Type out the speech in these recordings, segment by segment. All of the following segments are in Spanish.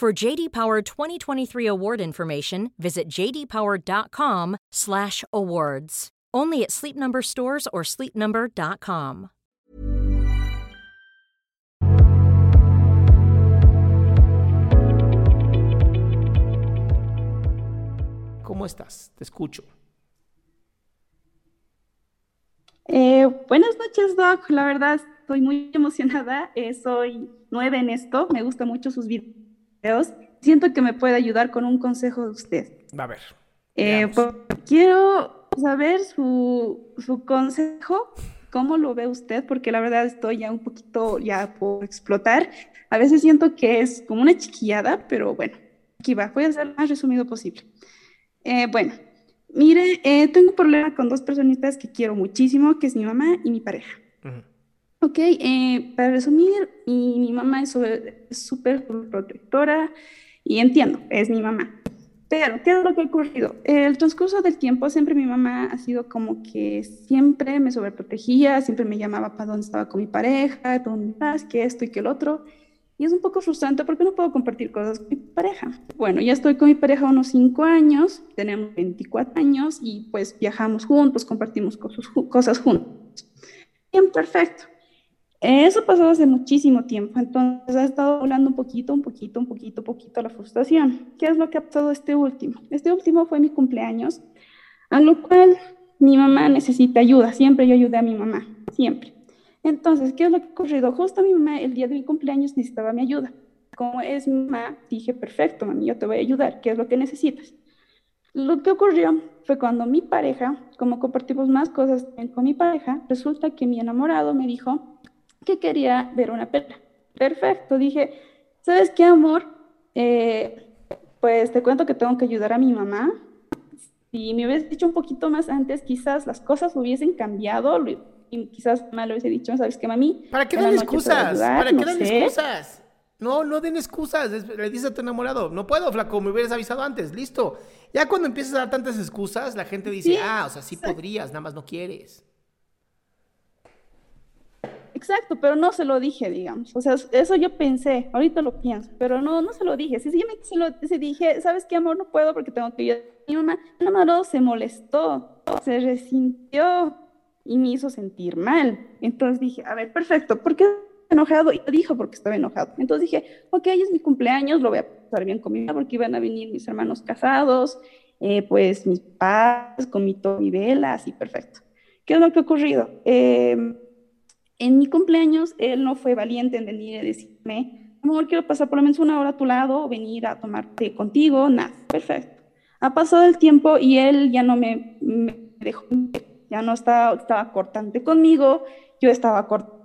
For JD Power 2023 award information, visit jdpower.com/awards. Only at Sleep Number stores or sleepnumber.com. ¿Cómo estás? Te escucho. Eh, buenas noches, Doc. La verdad, estoy muy emocionada. Eh, soy nueva en esto. Me gustan mucho sus videos. Siento que me puede ayudar con un consejo de usted. A ver. Eh, pues, quiero saber su, su consejo. ¿Cómo lo ve usted? Porque la verdad estoy ya un poquito ya por explotar. A veces siento que es como una chiquillada, pero bueno, aquí va. Voy a ser lo más resumido posible. Eh, bueno, mire, eh, tengo un problema con dos personitas que quiero muchísimo, que es mi mamá y mi pareja. Ok, eh, para resumir, mi, mi mamá es súper protectora y entiendo, es mi mamá. Pero, ¿qué es lo que ha ocurrido? El transcurso del tiempo, siempre mi mamá ha sido como que siempre me sobreprotegía, siempre me llamaba para dónde estaba con mi pareja, dónde estás, que esto y que el otro. Y es un poco frustrante porque no puedo compartir cosas con mi pareja. Bueno, ya estoy con mi pareja unos 5 años, tenemos 24 años y pues viajamos juntos, compartimos cosas, cosas juntos. Bien, perfecto. Eso pasó hace muchísimo tiempo, entonces ha estado hablando un poquito, un poquito, un poquito, poquito la frustración. ¿Qué es lo que ha pasado este último? Este último fue mi cumpleaños, a lo cual mi mamá necesita ayuda, siempre yo ayudé a mi mamá, siempre. Entonces, ¿qué es lo que ha ocurrido? Justo mi mamá el día de mi cumpleaños necesitaba mi ayuda. Como es mi mamá, dije, perfecto, mami, yo te voy a ayudar, ¿qué es lo que necesitas? Lo que ocurrió fue cuando mi pareja, como compartimos más cosas con mi pareja, resulta que mi enamorado me dijo que quería ver una película. Perfecto, dije, ¿sabes qué, amor? Eh, pues te cuento que tengo que ayudar a mi mamá. Si me hubieras dicho un poquito más antes, quizás las cosas hubiesen cambiado, y quizás mal lo hubiese dicho, ¿sabes qué, mami? ¿Para qué dan excusas? ¿Para qué dan excusas? No, no den excusas. Le dices a tu enamorado, no puedo, flaco, me hubieras avisado antes, listo. Ya cuando empiezas a dar tantas excusas, la gente dice, ah, o sea, sí podrías, nada más no quieres. Exacto, pero no se lo dije, digamos. O sea, eso yo pensé, ahorita lo pienso, pero no, no se lo dije. Me se lo dije, ¿sabes qué, amor? No puedo porque tengo que ir. Mi mamá, mi enamorado se molestó, se resintió y me hizo sentir mal. Entonces dije, a ver, perfecto, ¿por qué enojado? Y dijo porque estaba enojado. Entonces dije, ok, es mi cumpleaños, lo voy a pasar bien conmigo porque iban a venir mis hermanos casados, eh, pues mis padres con mi todo y vela, así perfecto. ¿Qué es lo que ha ocurrido? Em, en mi cumpleaños él no fue valiente en venir y decirme, amor, quiero pasar por lo menos una hora a tu lado, venir a tomarte contigo, nada, perfecto. Ha pasado el tiempo y él ya no me, me dejó ya no estaba, estaba cortante conmigo, yo estaba cortante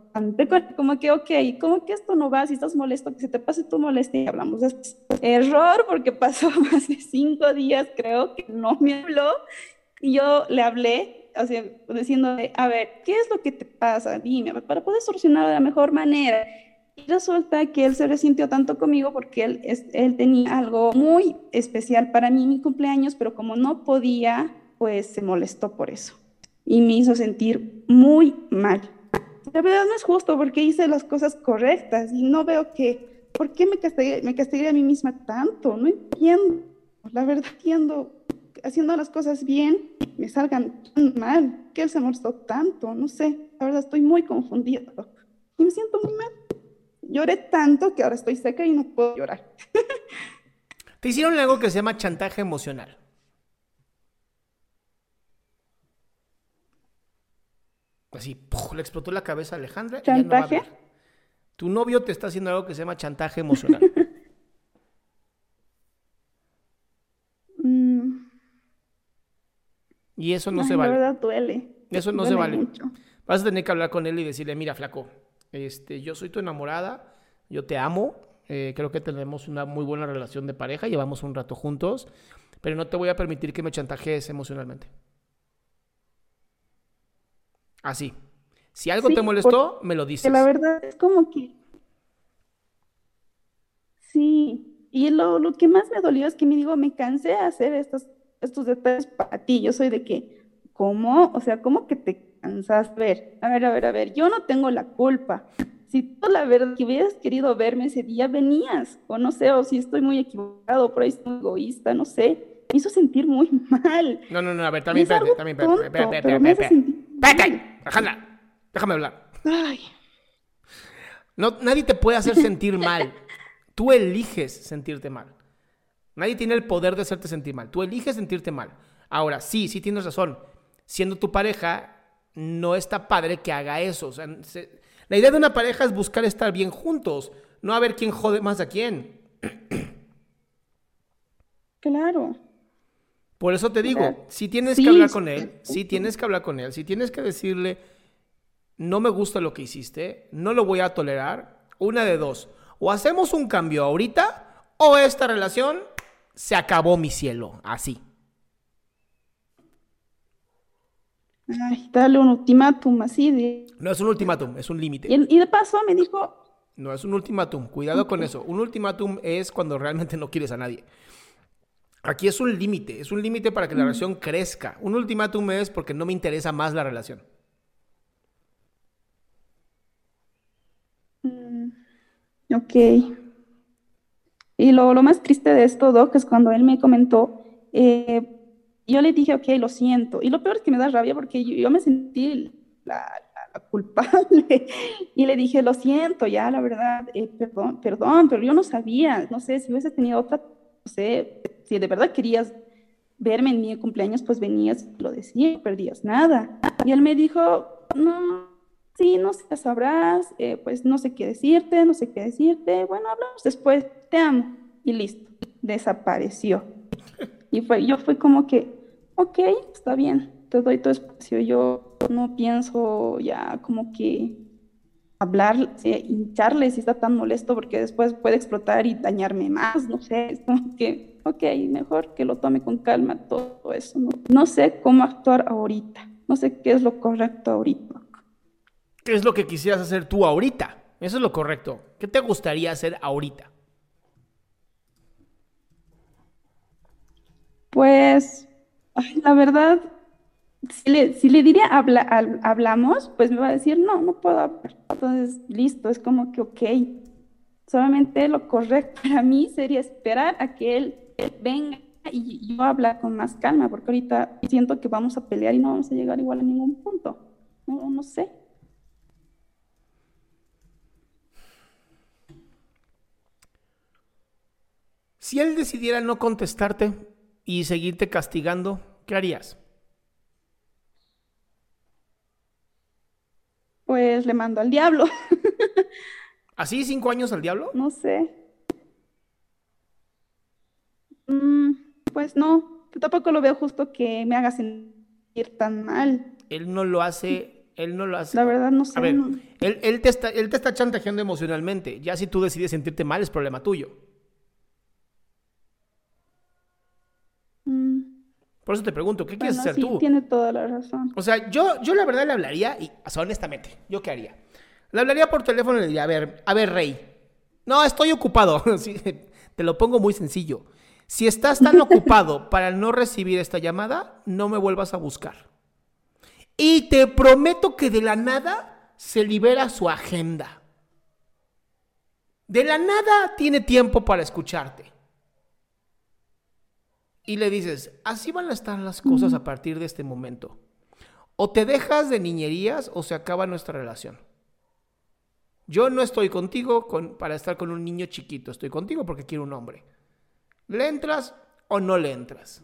como que, ok, como que esto no va, si estás molesto, que se te pase tu molestia y hablamos de error, porque pasó más de cinco días, creo, que no me habló, y yo le hablé, sea, diciendo, a ver, ¿qué es lo que te pasa? Dime, para poder solucionar de la mejor manera. Y resulta que él se resintió tanto conmigo porque él, él tenía algo muy especial para mí mi cumpleaños, pero como no podía, pues se molestó por eso y me hizo sentir muy mal. La verdad no es justo porque hice las cosas correctas y no veo que ¿por qué me castigué, me castigué a mí misma tanto? No entiendo. La verdad entiendo haciendo las cosas bien me salgan tan mal, que él se molestó tanto, no sé, la verdad estoy muy confundido y me siento muy mal. Lloré tanto que ahora estoy seca y no puedo llorar. Te hicieron algo que se llama chantaje emocional. Así, le explotó la cabeza a Alejandra. ¿Chantaje? tu novio te está haciendo algo que se llama chantaje emocional. Y eso no se vale. La verdad duele. Eso no se vale. Vas a tener que hablar con él y decirle, mira, flaco, este, yo soy tu enamorada, yo te amo, eh, creo que tenemos una muy buena relación de pareja, llevamos un rato juntos, pero no te voy a permitir que me chantajees emocionalmente. Así. Si algo te molestó, me lo dices. La verdad es como que... Sí. Y lo, lo que más me dolió es que me digo, me cansé de hacer estas estos detalles para ti. Yo soy de que, ¿cómo? O sea, ¿cómo que te cansas? A ver, a ver, a ver, a ver, yo no tengo la culpa. Si tú la verdad que hubieras querido verme ese día, venías, o no sé, o si estoy muy equivocado, por ahí estoy egoísta, no sé. Me hizo sentir muy mal. No, no, no, a ver, también, espérate, también, espérate, espérate, espérate, espérate, espérate, déjame hablar. Ay. No, nadie te puede hacer sentir mal. Tú eliges sentirte mal. Nadie tiene el poder de hacerte sentir mal. Tú eliges sentirte mal. Ahora, sí, sí tienes razón. Siendo tu pareja, no está padre que haga eso. la idea de una pareja es buscar estar bien juntos, no a ver quién jode más a quién. Claro. Por eso te digo, si tienes que hablar con él, si tienes que hablar con él, si tienes que decirle, no me gusta lo que hiciste, no lo voy a tolerar, una de dos. O hacemos un cambio ahorita, o esta relación se acabó mi cielo, así. Ay, dale un ultimátum así de... No es un ultimátum, es un límite. Y, de paso me dijo... No es un ultimátum, cuidado con eso. Un ultimátum es cuando realmente no quieres a nadie. Aquí es un límite, es un límite para que la relación crezca. Un ultimátum es porque no me interesa más la relación. Mm, ok. Y lo, lo más triste de esto, Doc, es cuando él me comentó, eh, yo le dije, ok, lo siento. Y lo peor es que me da rabia porque yo, me sentí la, culpable. y le dije, lo siento, ya, la verdad, eh, perdón, perdón, pero yo no sabía, no sé, si hubiese tenido otra, no sé, si de verdad querías verme en mi cumpleaños, pues venías, lo decía, perdías nada. Y él me dijo, no, sí, no sé, sabrás, eh, pues no sé qué decirte, no sé qué decirte, bueno, hablamos después, te amo, y listo, desapareció. Y fue, yo fui como que, ok, está bien, te doy tu espacio, yo no pienso ya como que hablar, hincharle si está tan molesto porque después puede explotar y dañarme más, no sé, es como que, ok, mejor que lo tome con calma todo eso, no, no sé cómo actuar ahorita, no sé qué es lo correcto ahorita. ¿Qué es lo que quisieras hacer tú ahorita? Eso es lo correcto. ¿Qué te gustaría hacer ahorita? Pues, la verdad, si le, diría hablamos, pues me va a decir, no, no puedo hablar. Entonces, listo, es como que, ok, solamente lo correcto para mí sería esperar a que él, venga y yo hablar con más calma, porque ahorita siento que vamos a pelear y no vamos a llegar igual a ningún punto. No, no sé. Si él decidiera no contestarte y seguirte castigando, ¿qué harías? Pues le mando al diablo. ¿Así cinco años al diablo? No sé. Mm, pues no, tampoco lo veo justo que me haga sentir tan mal. Él no lo hace, él no lo hace. La verdad no sé. A ver, Él, te está, él te está chantajeando emocionalmente. Ya si tú decides sentirte mal es problema tuyo. Por eso te pregunto, ¿qué quieres hacer sí, tú? Tiene toda la razón. O sea, yo, yo la verdad le hablaría, y o sea, honestamente, ¿yo qué haría? Le hablaría por teléfono y le diría, a ver, a ver, Rey. No, estoy ocupado. te lo pongo muy sencillo. Si estás tan ocupado para no recibir esta llamada, no me vuelvas a buscar. Y te prometo que de la nada se libera su agenda. De la nada tiene tiempo para escucharte. Y le dices, así van a estar las cosas a partir de este momento. O te dejas de niñerías o se acaba nuestra relación. Yo no estoy contigo para estar con un niño chiquito, estoy contigo porque quiero un hombre. ¿Le entras o no le entras?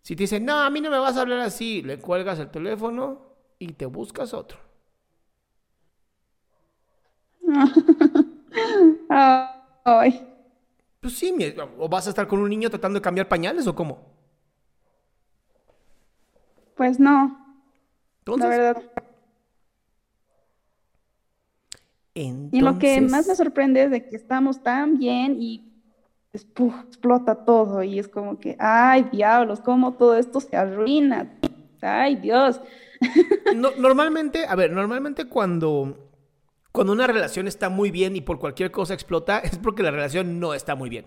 Si te dicen, no, a mí no me vas a hablar así, le cuelgas el teléfono y te buscas otro. Ay. Pues sí, o vas a estar con un niño tratando de cambiar pañales o cómo. Pues no. La verdad. Y lo que más me sorprende es de que estamos tan bien y explota todo y es como que, ay diablos, cómo todo esto se arruina. Ay Dios. normalmente, a ver, normalmente cuando cuando una relación está muy bien y por cualquier cosa explota, es porque la relación no está muy bien.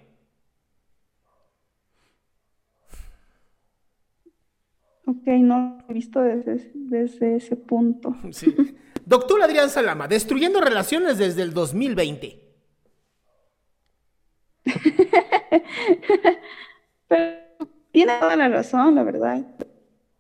Ok, no lo he visto desde, desde ese punto. Sí. Doctor Adrián Salama, destruyendo relaciones desde el 2020. Pero tiene toda la razón, la verdad.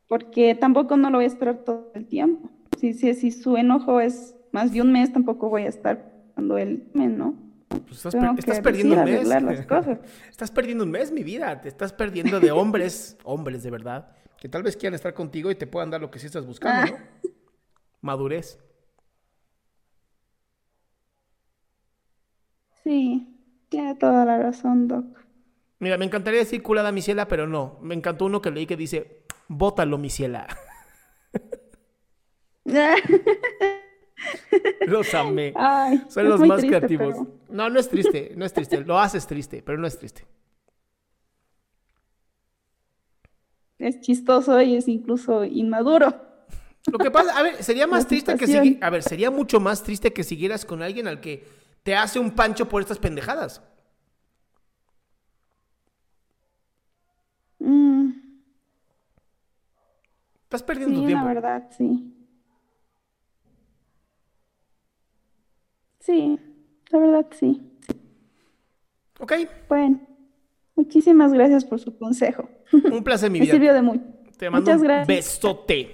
Porque tampoco no lo voy a esperar todo el tiempo. Si, si, si su enojo es más de un mes tampoco voy a estar cuando él me, ¿no? Pues estás, perdiendo un mes. estás perdiendo un mes, mi vida. Te estás perdiendo de hombres, hombres de verdad, que tal vez quieran estar contigo y te puedan dar lo que sí estás buscando, ¿no? Ah. Madurez. Sí, tiene toda la razón, Doc. Mira, me encantaría decir culada mi ciela, pero no. Me encantó uno que leí que dice, bótalo mi ciela. Los amé. Son los más creativos. No, no es triste, no es triste. Lo haces triste, pero no es triste. Es chistoso y es incluso inmaduro. Lo que pasa, a ver, sería más triste que a ver, sería mucho más triste que siguieras con alguien al que te hace un pancho por estas pendejadas. Mm. Estás perdiendo tiempo. La verdad, sí. Sí, la verdad sí. Ok. Bueno, muchísimas gracias por su consejo. Un placer, mi vida. Me sirvió de mucho. Te mando Muchas gracias. un besote.